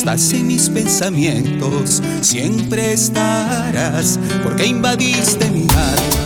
estás en mis pensamientos, siempre estarás, porque invadiste mi alma.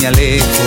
Decir